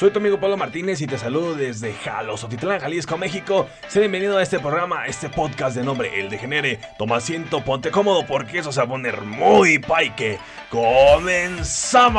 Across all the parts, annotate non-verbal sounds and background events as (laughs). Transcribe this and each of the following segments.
Soy tu amigo Pablo Martínez y te saludo desde Jalosotitlán, Jalisco, México. Sé bienvenido a este programa, a este podcast de nombre El Degenere. Toma asiento, ponte cómodo porque eso se va a poner muy paique. ¡Comenzamos!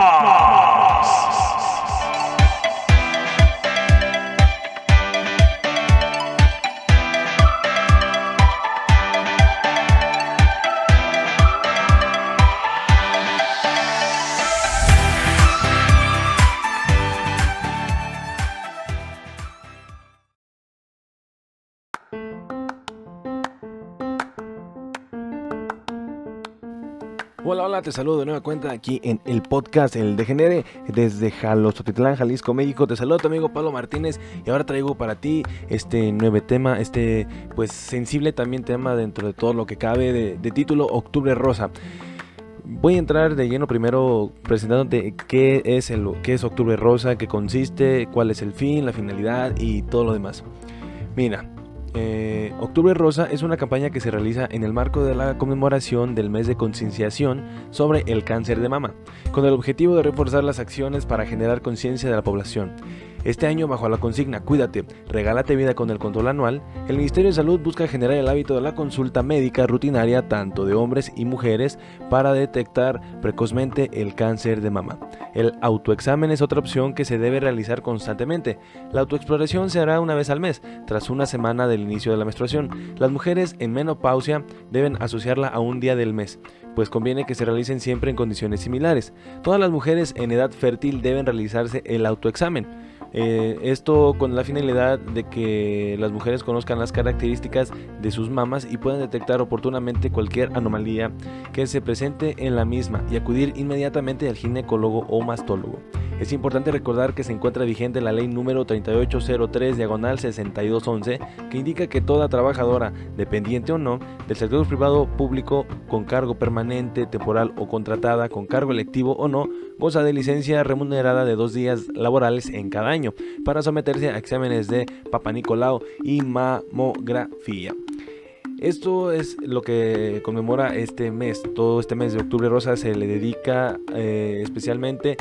Hola, hola, te saludo de nueva cuenta aquí en el podcast El Degenere desde Jalostotitlán, Jalisco, México. Te saludo tu amigo Pablo Martínez y ahora traigo para ti este nuevo tema, este pues sensible también tema dentro de todo lo que cabe de, de título Octubre Rosa. Voy a entrar de lleno primero presentándote qué es, el, qué es Octubre Rosa, qué consiste, cuál es el fin, la finalidad y todo lo demás. Mira, eh, Octubre Rosa es una campaña que se realiza en el marco de la conmemoración del mes de concienciación sobre el cáncer de mama, con el objetivo de reforzar las acciones para generar conciencia de la población. Este año, bajo la consigna Cuídate, regálate vida con el control anual, el Ministerio de Salud busca generar el hábito de la consulta médica rutinaria tanto de hombres y mujeres para detectar precozmente el cáncer de mama. El autoexamen es otra opción que se debe realizar constantemente. La autoexploración se hará una vez al mes, tras una semana del inicio de la menstruación. Las mujeres en menopausia deben asociarla a un día del mes pues conviene que se realicen siempre en condiciones similares. Todas las mujeres en edad fértil deben realizarse el autoexamen. Eh, esto con la finalidad de que las mujeres conozcan las características de sus mamas y puedan detectar oportunamente cualquier anomalía que se presente en la misma y acudir inmediatamente al ginecólogo o mastólogo. Es importante recordar que se encuentra vigente la ley número 3803 diagonal 6211 que indica que toda trabajadora, dependiente o no, del sector privado público con cargo permanente, temporal o contratada, con cargo electivo o no, goza de licencia remunerada de dos días laborales en cada año para someterse a exámenes de Papa Nicolau y mamografía. Esto es lo que conmemora este mes. Todo este mes de octubre rosa se le dedica eh, especialmente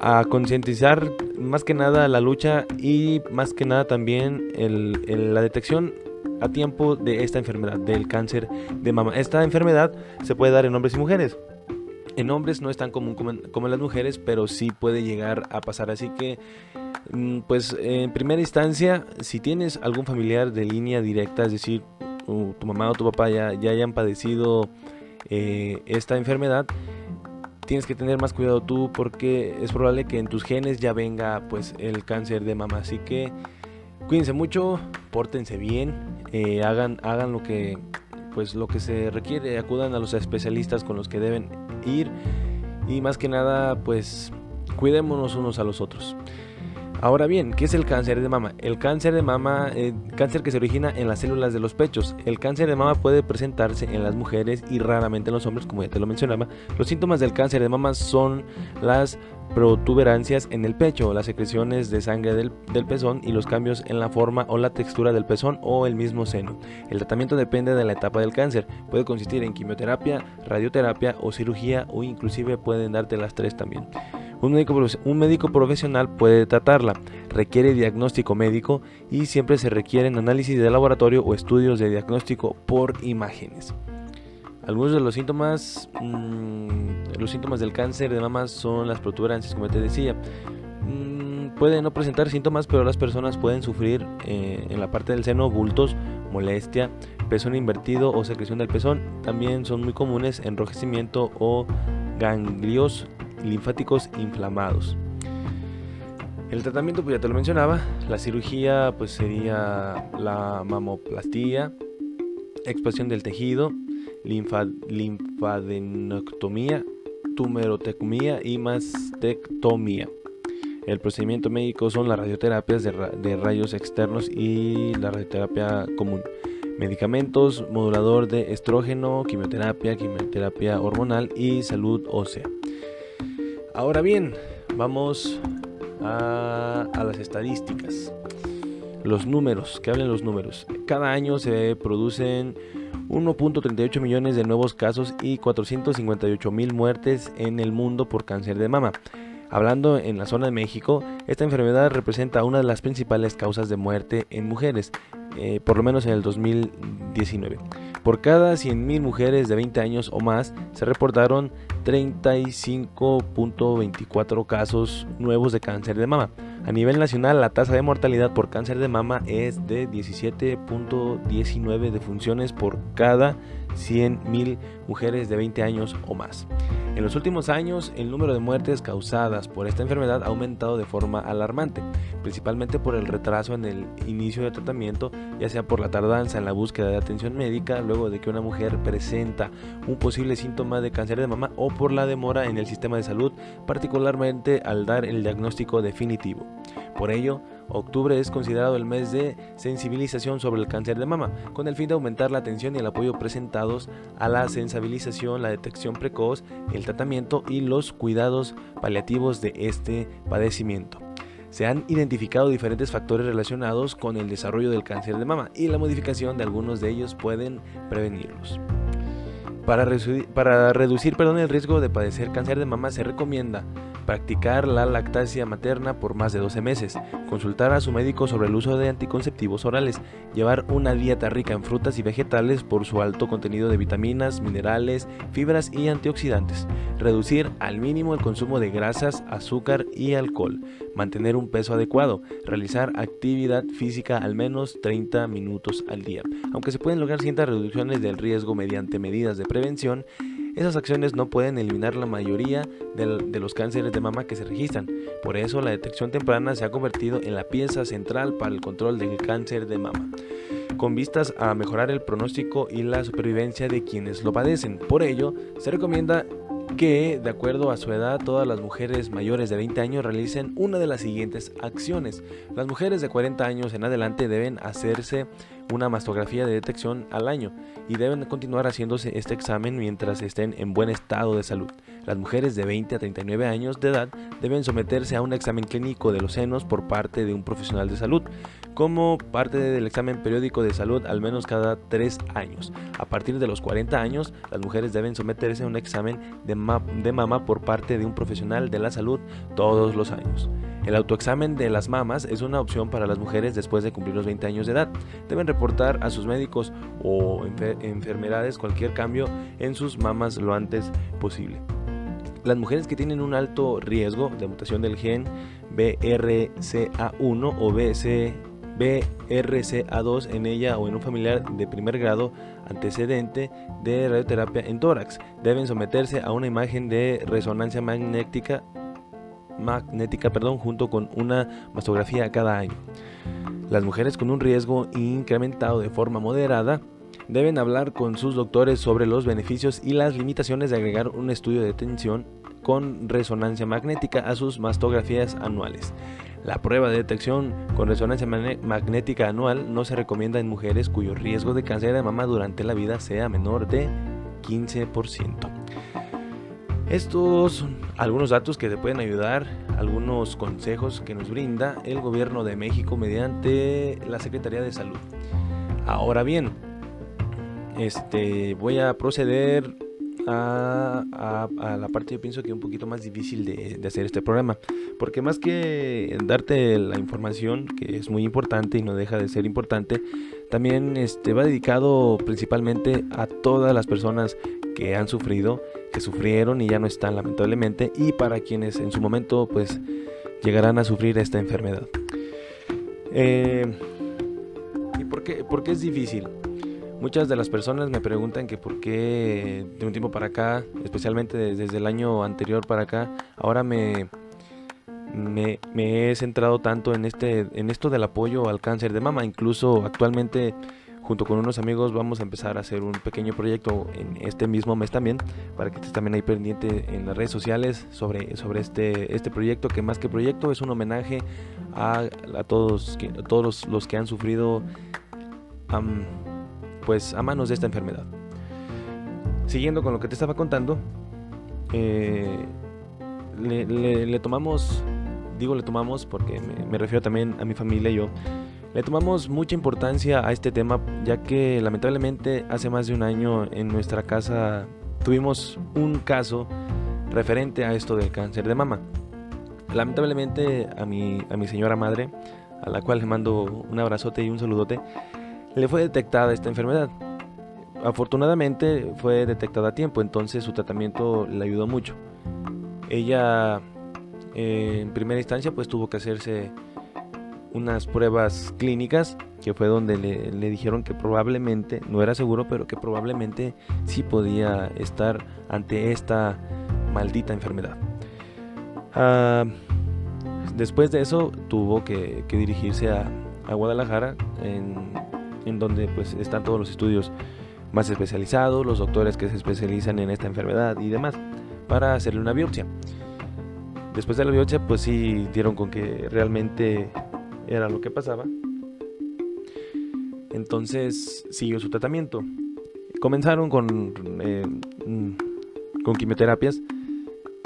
a concientizar más que nada la lucha y más que nada también la detección a tiempo de esta enfermedad, del cáncer de mama. Esta enfermedad se puede dar en hombres y mujeres. En hombres no es tan común como en, las mujeres, pero sí puede llegar a pasar. Así que, pues en primera instancia, si tienes algún familiar de línea directa, es decir, tu mamá o tu papá ya, ya hayan padecido eh, esta enfermedad, tienes que tener más cuidado tú porque es probable que en tus genes ya venga pues el cáncer de mama. Así que cuídense mucho, pórtense bien, eh, hagan, hagan lo que pues lo que se requiere, acudan a los especialistas con los que deben ir y más que nada pues cuidémonos unos a los otros. Ahora bien, ¿qué es el cáncer de mama? El cáncer de mama, eh, cáncer que se origina en las células de los pechos. El cáncer de mama puede presentarse en las mujeres y raramente en los hombres, como ya te lo mencionaba. Los síntomas del cáncer de mama son las protuberancias en el pecho, las secreciones de sangre del, del, pezón y los cambios en la forma o la textura del pezón o el mismo seno. El tratamiento depende de la etapa del cáncer. Puede consistir en quimioterapia, radioterapia o cirugía o inclusive pueden darte las tres también. Un médico, un médico, profesional puede tratarla, requiere diagnóstico médico y siempre se requieren análisis de laboratorio o estudios de diagnóstico por imágenes. Algunos de los síntomas, mmm, los síntomas del cáncer de mama son las protuberancias, como te decía. Mmm, pueden no presentar síntomas, pero las personas pueden sufrir eh, en la parte del seno bultos, molestia, pezón invertido o secreción del pezón. También son muy comunes enrojecimiento o ganglios linfáticos inflamados. El tratamiento, pues ya te lo mencionaba, la cirugía pues sería la mamoplastía, expansión del tejido, linfa, linfadenectomía, y mastectomía. El procedimiento médico son las radioterapias de, ra de rayos externos y la radioterapia común. Medicamentos, modulador de estrógeno, quimioterapia, quimioterapia hormonal y salud ósea. Ahora bien, vamos a, las estadísticas. Los números, que hablen los números. Cada año se producen 1.38 millones de nuevos casos y 458 mil muertes en el mundo por cáncer de mama. Hablando en la zona de México, esta enfermedad representa una de las principales causas de muerte en mujeres, eh, por lo menos en el 2019. Por cada 100.000 mujeres de 20 años o más se reportaron 35.24 casos nuevos de cáncer de mama. A nivel nacional, la tasa de mortalidad por cáncer de mama es de 17.19 defunciones por cada 100.000 mujeres de 20 años o más. En los últimos años, el número de muertes causadas por esta enfermedad ha aumentado de forma alarmante, principalmente por el retraso en el inicio del tratamiento, ya sea por la tardanza en la búsqueda de atención médica luego de que una mujer presenta un posible síntoma de cáncer de mama o por la demora en el sistema de salud, particularmente al dar el diagnóstico definitivo. Por ello, octubre es considerado el mes de sensibilización sobre el cáncer de mama, con el fin de aumentar la atención y el apoyo presentados a la sensibilización, la detección precoz, el tratamiento y los cuidados paliativos de este padecimiento. Se han identificado diferentes factores relacionados con el desarrollo del cáncer de mama y la modificación de algunos de ellos pueden prevenirlos. Para, reducir, para reducir perdón, el riesgo de padecer cáncer de mama se recomienda practicar la lactancia materna por más de 12 meses, consultar a su médico sobre el uso de anticonceptivos orales, llevar una dieta rica en frutas y vegetales por su alto contenido de vitaminas, minerales, fibras y antioxidantes, reducir al mínimo el consumo de grasas, azúcar y alcohol, mantener un peso adecuado, realizar actividad física al menos 30 minutos al día. Aunque se pueden lograr ciertas reducciones del riesgo mediante medidas de prevención, esas acciones no pueden eliminar la mayoría de los cánceres de mama que se registran. Por eso la detección temprana se ha convertido en la pieza central para el control del cáncer de mama con vistas a mejorar el pronóstico y la supervivencia de quienes lo padecen. Por ello, se recomienda que, de acuerdo a su edad, todas las mujeres mayores de 20 años realicen una de las siguientes acciones. Las mujeres de 40 años en adelante deben hacerse una mastografía de detección al año y deben continuar haciéndose este examen mientras estén en buen estado de salud. Las mujeres de 20 a 39 años de edad deben someterse a un examen clínico de los senos por parte de un profesional de salud, como parte del examen periódico de salud al menos cada 3 años. A partir de los 40 años, las mujeres deben someterse a un examen de, de mama por parte de un profesional de la salud todos los años. El autoexamen de las mamas es una opción para las mujeres después de cumplir los 20 años de edad. Deben reportar a sus médicos o enfermedades cualquier cambio en sus mamas lo antes posible. Las mujeres que tienen un alto riesgo de mutación del gen BRCA1 o BRCA2 en ella o en un familiar de primer grado antecedente de radioterapia en tórax deben someterse a una imagen de resonancia magnética magnética perdón, junto con una mastografía cada año. Las mujeres con un riesgo incrementado de forma moderada deben hablar con sus doctores sobre los beneficios y las limitaciones de agregar un estudio de tensión con resonancia magnética a sus mastografías anuales. La prueba de detección con resonancia magnética anual no se recomienda en mujeres cuyo riesgo de cáncer de mama durante la vida sea menor de 15%. Estos son algunos datos que te pueden ayudar, algunos consejos que nos brinda el gobierno de México mediante la Secretaría de Salud. Ahora bien, este, voy a proceder a, la parte yo pienso que un poquito más difícil de, de, hacer este programa porque más que darte la información que es muy importante y no deja de ser importante también este va dedicado principalmente a todas las personas que han sufrido, que sufrieron y ya no están lamentablemente, y para quienes en su momento pues llegarán a sufrir esta enfermedad. Eh, ¿Y por qué, por qué es difícil? Muchas de las personas me preguntan que por qué de un tiempo para acá, especialmente desde el año anterior para acá, ahora me, me, me, he centrado tanto en, este, en esto del apoyo al cáncer de mama. Incluso actualmente junto con unos amigos vamos a empezar a hacer un pequeño proyecto en este mismo mes también, para que estés también ahí pendiente en las redes sociales sobre, sobre este, este proyecto, que más que proyecto es un homenaje a, a todos, todos los, que han sufrido pues a manos de esta enfermedad. Siguiendo con lo que te estaba contando, eh, le, tomamos, digo le tomamos porque me refiero también a mi familia y yo, le tomamos mucha importancia a este tema ya que lamentablemente hace más de un año en nuestra casa tuvimos un caso referente a esto del cáncer de mama. lamentablemente a mi, a mi señora madre, a la cual le mando un abrazote y un saludote, le fue detectada esta enfermedad. Afortunadamente fue detectada a tiempo, entonces su tratamiento le ayudó mucho. Ella eh, en primera instancia pues tuvo que hacerse unas pruebas clínicas que fue donde le, dijeron que probablemente, no era seguro, pero que probablemente sí podía estar ante esta maldita enfermedad. Ah, después de eso tuvo que, dirigirse a, Guadalajara, en, en, donde pues están todos los estudios más especializados, los doctores que se especializan en esta enfermedad y demás, para hacerle una biopsia. Después de la biopsia, pues sí dieron con que realmente era lo que pasaba. Entonces siguió su tratamiento. Comenzaron con, eh, mm, con quimioterapias.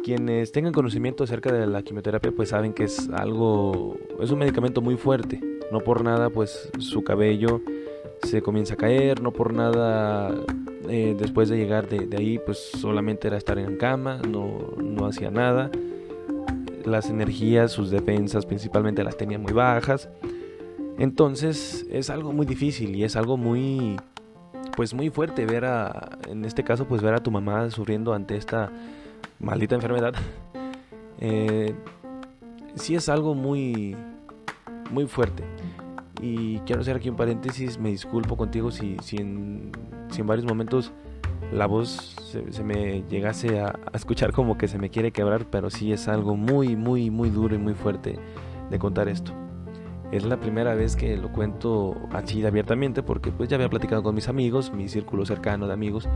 Quienes tengan conocimiento acerca de la quimioterapia pues saben que es algo, es un medicamento muy fuerte. No por nada pues su cabello se comienza a caer, no por nada eh, después de llegar de, ahí pues solamente era estar en cama, no, no hacía nada las energías, sus defensas principalmente las tenía muy bajas. Entonces es algo muy difícil y es algo muy, pues muy fuerte ver a, en este caso, pues ver a tu mamá sufriendo ante esta maldita enfermedad. (laughs) Eh, sí es algo muy, muy fuerte. Y quiero hacer aquí un paréntesis, me disculpo contigo si, si, en, si en varios momentos la voz se, me llegase a, escuchar como que se me quiere quebrar, pero sí es algo muy, muy, muy duro y muy fuerte de contar esto. Es la primera vez que lo cuento así abiertamente porque pues ya había platicado con mis amigos, mi círculo cercano de amigos,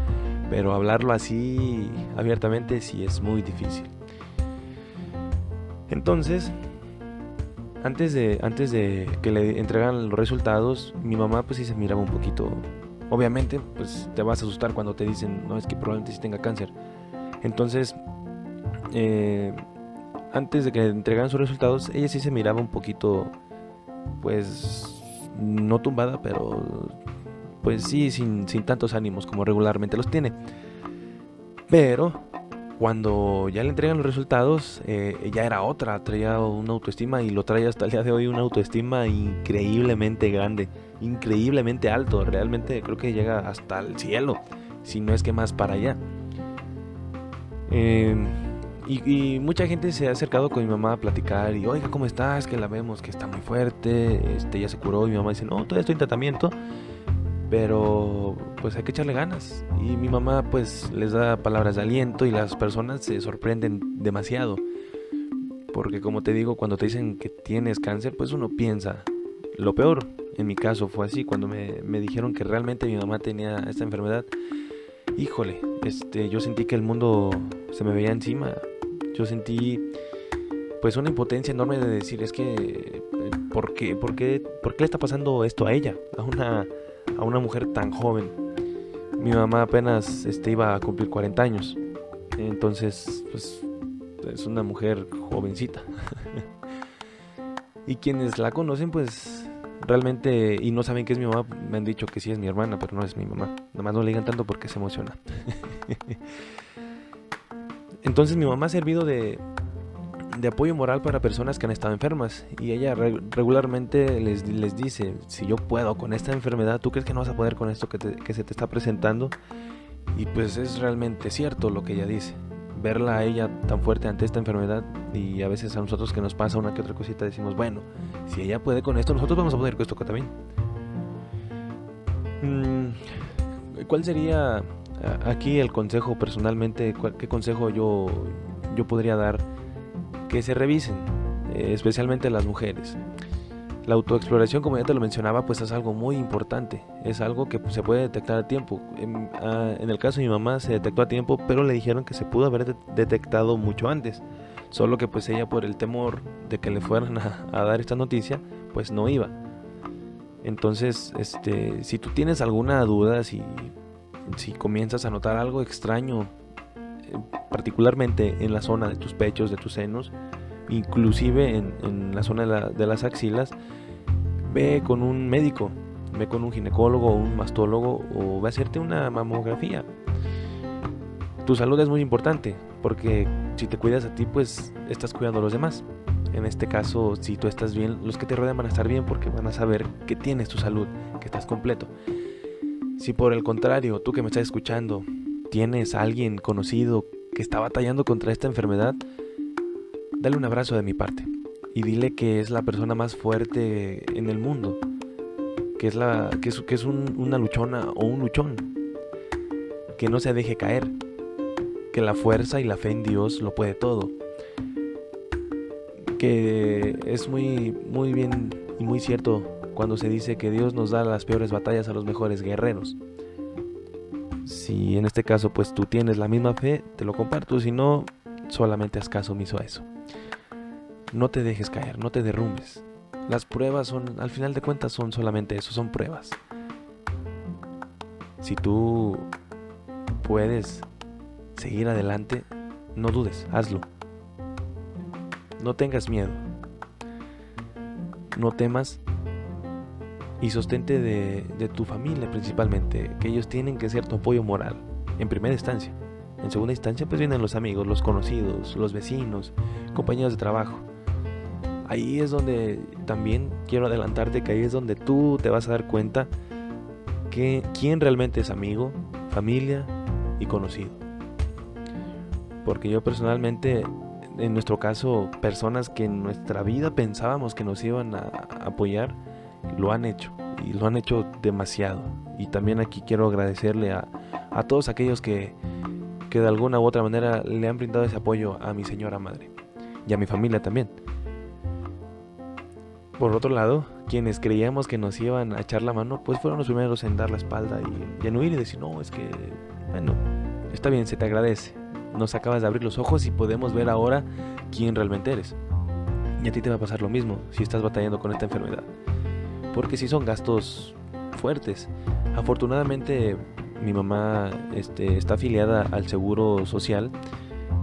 pero hablarlo así abiertamente sí es muy difícil. Entonces, antes de, antes de que le entregan los resultados, mi mamá pues sí se miraba un poquito obviamente pues te vas a asustar cuando te dicen, no, es que probablemente sí tenga cáncer. Entonces, eh, antes de que entregaran sus resultados, ella sí se miraba un poquito, pues, no tumbada, pero pues sí, sin, sin tantos ánimos como regularmente los tiene. Pero cuando ya le entregan los resultados, eh, ya era otra, traía una autoestima y lo trae hasta el día de hoy una autoestima increíblemente grande, increíblemente alto, realmente creo que llega hasta el cielo, si no es que más para allá. Em, y, mucha gente se ha acercado con mi mamá a platicar y, oiga, ¿cómo estás? Que la vemos que está muy fuerte, este, ya se curó y mi mamá dice, no, todavía estoy en tratamiento pero pues hay que echarle ganas. Y mi mamá pues les da palabras de aliento y las personas se sorprenden demasiado. Porque como te digo, cuando te dicen que tienes cáncer, pues uno piensa lo peor. En mi caso fue así, cuando me, me dijeron que realmente mi mamá tenía esta enfermedad. Híjole, este, yo sentí que el mundo se me veía encima. Yo sentí pues una impotencia enorme de decir, es que, ¿por qué, por por qué le está pasando esto a ella? A una a una mujer tan joven. Mi mamá apenas este, iba a cumplir 40 años. Entonces, pues es una mujer jovencita. (laughs) y quienes la conocen, pues realmente, y no saben que es mi mamá, me han dicho que sí es mi hermana, pero no es mi mamá. Nada más no le digan tanto porque se emociona. (laughs) Entonces mi mamá ha servido de, de apoyo moral para personas que han estado enfermas. Y ella regularmente les, les, dice, si yo puedo con esta enfermedad, ¿tú crees que no vas a poder con esto que, que, se te está presentando? Y pues es realmente cierto lo que ella dice. Verla a ella tan fuerte ante esta enfermedad y a veces a nosotros que nos pasa una que otra cosita decimos, bueno, si ella puede con esto, nosotros vamos a poder con esto también. Mm, ¿Cuál sería aquí el consejo personalmente? ¿Qué consejo yo, yo podría dar? Que se revisen, eh, especialmente las mujeres. La autoexploración, como ya te lo mencionaba, pues es algo muy importante, es algo que se puede detectar a tiempo. En, ah, el caso de mi mamá se detectó a tiempo, pero le dijeron que se pudo haber detectado mucho antes, solo que pues ella por el temor de que le fueran (laughs) a, dar esta noticia, pues no iba. Entonces, este, si tú tienes alguna duda, si, si comienzas a notar algo extraño particularmente en la zona de tus pechos, de tus senos, inclusive en, la zona de, las axilas, ve con un médico, ve con un ginecólogo o un mastólogo o ve a hacerte una mamografía. Tu salud es muy importante porque si te cuidas a ti, pues estás cuidando a los demás. En este caso, si tú estás bien, los que te rodean van a estar bien porque van a saber que tienes tu salud, que estás completo. Si por el contrario, tú que me estás escuchando, tienes alguien conocido que está batallando contra esta enfermedad, dale un abrazo de mi parte y dile que es la persona más fuerte en el mundo, que es, la, que es, que es una luchona o un luchón, que no se deje caer, que la fuerza y la fe en Dios lo puede todo, que es muy, muy bien y muy cierto cuando se dice que Dios nos da las peores batallas a los mejores guerreros. Si en este caso pues tú tienes la misma fe, te lo comparto, si no, solamente haz caso omiso a eso. No te dejes caer, no te derrumbes. Las pruebas son, al final de cuentas, son solamente eso, son pruebas. Si tú puedes seguir adelante, no dudes, hazlo. No tengas miedo. No temas y sostente de, de, tu familia principalmente, que ellos tienen que ser tu apoyo moral, en primera instancia. En segunda instancia, pues vienen los amigos, los conocidos, los vecinos, compañeros de trabajo. Ahí es donde también quiero adelantarte que ahí es donde tú te vas a dar cuenta que quién realmente es amigo, familia y conocido. Porque yo personalmente, en nuestro caso, personas que en nuestra vida pensábamos que nos iban a apoyar, lo han hecho y lo han hecho demasiado. Y también aquí quiero agradecerle a, a todos aquellos que, que de alguna u otra manera le han brindado ese apoyo a mi señora madre y a mi familia también. Por otro lado, quienes creíamos que nos iban a echar la mano, pues fueron los primeros en dar la espalda y, en huir y decir, no, es que, bueno, está bien, se te agradece. Nos acabas de abrir los ojos y podemos ver ahora quién realmente eres. Y a ti te va a pasar lo mismo si estás batallando con esta enfermedad porque sí son gastos fuertes. Afortunadamente mi mamá este, está afiliada al seguro social,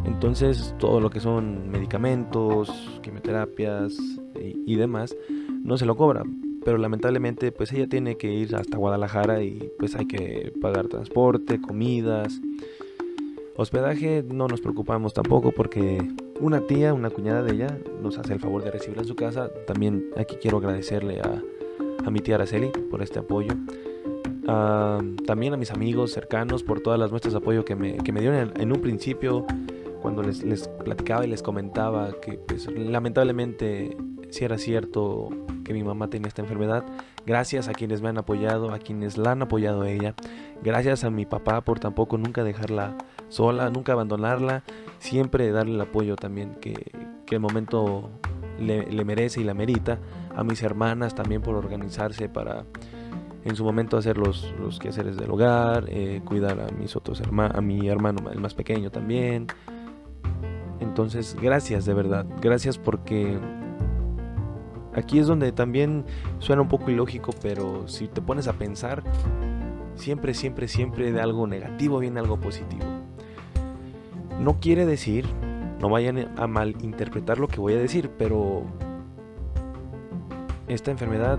entonces todo lo que son medicamentos, quimioterapias y, y demás no se lo cobra. Pero lamentablemente pues ella tiene que ir hasta Guadalajara y pues hay que pagar transporte, comidas. Hospedaje no nos preocupamos tampoco porque una tía, una cuñada de ella, nos hace el favor de recibirla en su casa. También aquí quiero agradecerle a, a mi tía Araceli por este apoyo. también a mis amigos cercanos por todas las muestras de apoyo que me, que me dieron en, un principio cuando les, les, platicaba y les comentaba que pues, lamentablemente si era cierto que mi mamá tenía esta enfermedad. Gracias a quienes me han apoyado, a quienes la han apoyado a ella. Gracias a mi papá por tampoco nunca dejarla sola, nunca abandonarla. Siempre darle el apoyo también que, que el momento le, le merece y la merita a mis hermanas también por organizarse para en su momento hacer los, los quehaceres del hogar, eh, cuidar a mis otros hermanos, a mi hermano el más pequeño también. Entonces, gracias de verdad, gracias porque aquí es donde también suena un poco ilógico, pero si te pones a pensar, siempre, siempre, siempre de algo negativo viene algo positivo. No quiere decir, no vayan a malinterpretar lo que voy a decir, pero esta enfermedad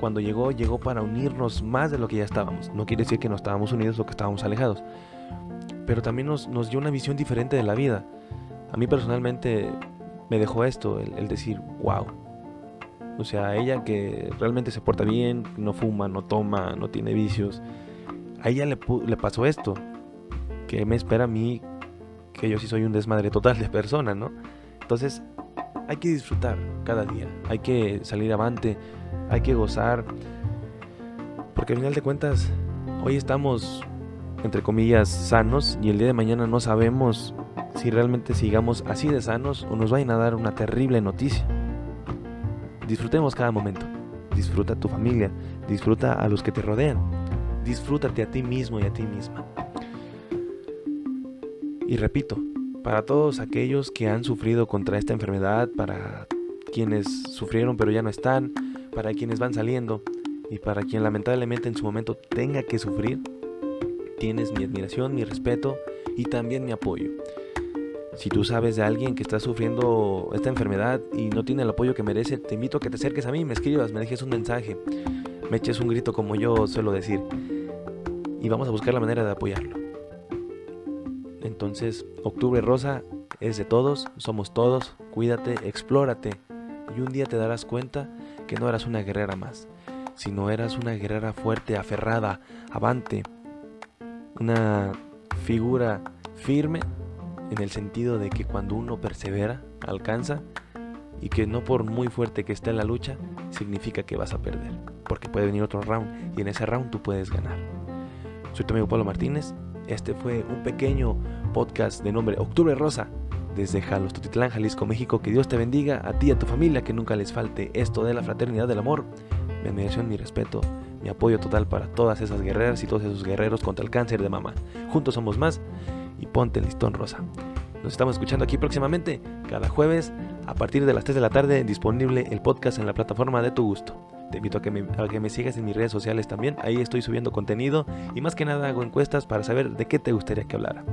cuando llegó, llegó para unirnos más de lo que ya estábamos. No quiere decir que no estábamos unidos o que estábamos alejados. Pero también nos, nos dio una visión diferente de la vida. A mí personalmente me dejó esto, el, decir, wow. O sea, ella que realmente se porta bien, no fuma, no toma, no tiene vicios. A ella le, le pasó esto. Que me espera a mí, que yo sí soy un desmadre total de persona, ¿no? Entonces, hay que disfrutar cada día, hay que salir avante, hay que gozar, porque al final de cuentas, hoy estamos, entre comillas, sanos y el día de mañana no sabemos si realmente sigamos así de sanos o nos vayan a dar una terrible noticia. Disfrutemos cada momento, disfruta a tu familia, disfruta a los que te rodean, disfrútate a ti mismo y a ti misma. Y repito, para todos aquellos que han sufrido contra esta enfermedad, para quienes sufrieron pero ya no están, para quienes van saliendo y para quien lamentablemente en su momento tenga que sufrir, tienes mi admiración, mi respeto y también mi apoyo. Si tú sabes de alguien que está sufriendo esta enfermedad y no tiene el apoyo que merece, te invito a que te acerques a mí, me escribas, me dejes un mensaje, me eches un grito como yo suelo decir y vamos a buscar la manera de apoyarlo. Entonces, octubre rosa es de todos, somos todos, cuídate, explórate y un día te darás cuenta que no eras una guerrera más, sino eras una guerrera fuerte, aferrada, avante, una figura firme en el sentido de que cuando uno persevera, alcanza y que no por muy fuerte que esté la lucha, significa que vas a perder, porque puede venir otro round y en ese round tú puedes ganar. Soy tu amigo Pablo Martínez, este fue un pequeño podcast de nombre Octubre Rosa desde Jalos, Totitlán, Jalisco, México. Que Dios te bendiga a ti y a tu familia, que nunca les falte esto de la fraternidad del amor, mi admiración, mi respeto, mi apoyo total para todas esas guerreras y todos esos guerreros contra el cáncer de mama. Juntos somos más y ponte el listón rosa. Nos estamos escuchando aquí próximamente, cada jueves, a partir de las 3 de la tarde, disponible el podcast en la plataforma de tu gusto. Te invito a que, me, a que me sigas en mis redes sociales también, ahí estoy subiendo contenido y más que nada hago encuestas para saber de qué te gustaría que hablara.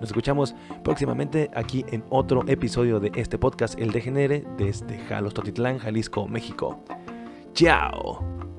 Nos escuchamos próximamente aquí en otro episodio de este podcast El Degenere desde Jalos Totitlán, Jalisco, México. ¡Chao!